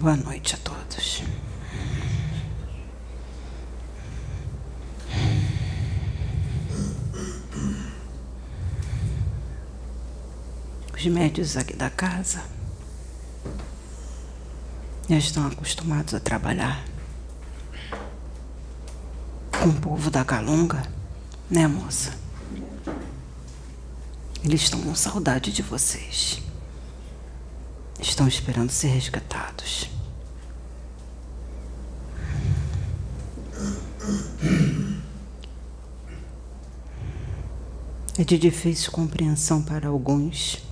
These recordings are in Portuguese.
Boa noite a todos. Os médios aqui da casa já estão acostumados a trabalhar com o povo da Calunga, né, moça? Eles estão com saudade de vocês. Estão esperando ser resgatados. É de difícil compreensão para alguns.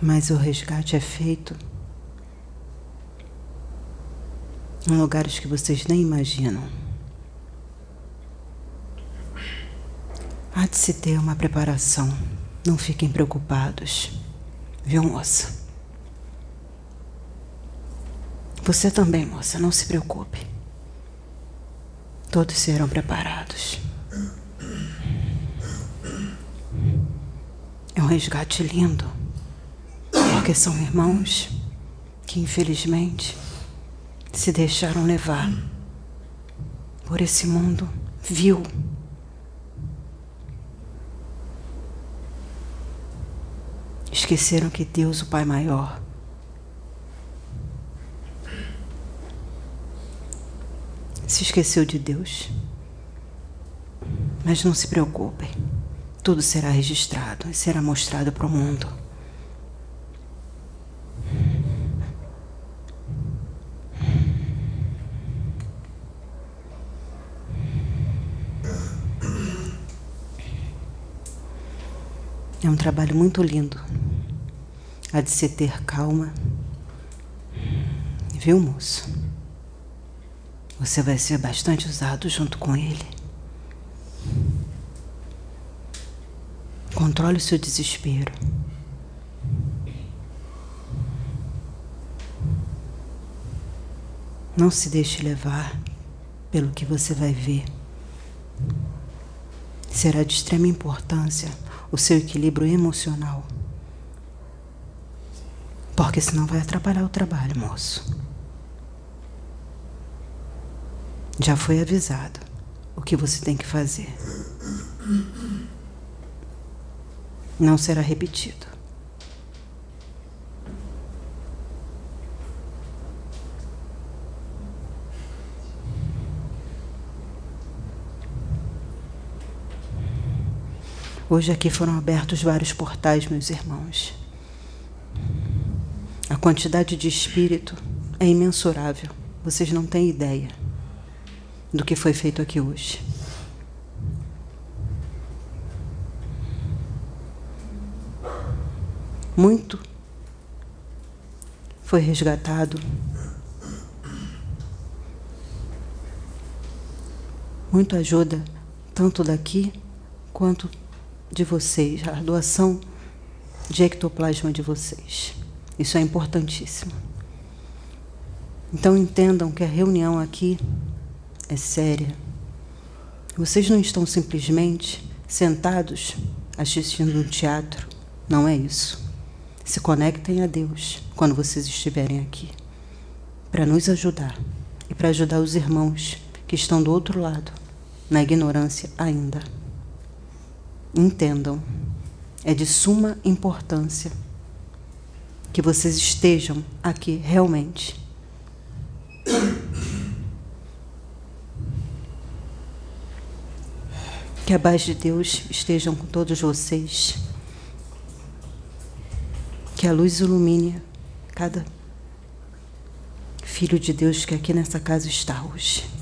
Mas o resgate é feito em lugares que vocês nem imaginam. Há de se ter uma preparação. Não fiquem preocupados. Viu, moça? Você também, moça, não se preocupe. Todos serão preparados. É um resgate lindo, porque são irmãos que, infelizmente, se deixaram levar por esse mundo vil. Esqueceram que Deus, o Pai Maior, se esqueceu de Deus. Mas não se preocupem, tudo será registrado e será mostrado para o mundo. É um trabalho muito lindo. Há de se ter calma. Viu, moço? Você vai ser bastante usado junto com ele. Controle o seu desespero. Não se deixe levar pelo que você vai ver. Será de extrema importância o seu equilíbrio emocional. Porque senão vai atrapalhar o trabalho, moço. Já foi avisado o que você tem que fazer. Não será repetido. Hoje aqui foram abertos vários portais, meus irmãos. A quantidade de espírito é imensurável. Vocês não têm ideia do que foi feito aqui hoje. Muito foi resgatado. Muito ajuda, tanto daqui quanto de vocês, a doação de ectoplasma de vocês. Isso é importantíssimo. Então entendam que a reunião aqui é séria. Vocês não estão simplesmente sentados assistindo um teatro. Não é isso. Se conectem a Deus quando vocês estiverem aqui, para nos ajudar e para ajudar os irmãos que estão do outro lado, na ignorância ainda. Entendam, é de suma importância que vocês estejam aqui realmente Que a paz de Deus estejam com todos vocês. Que a luz ilumine cada filho de Deus que aqui nessa casa está hoje.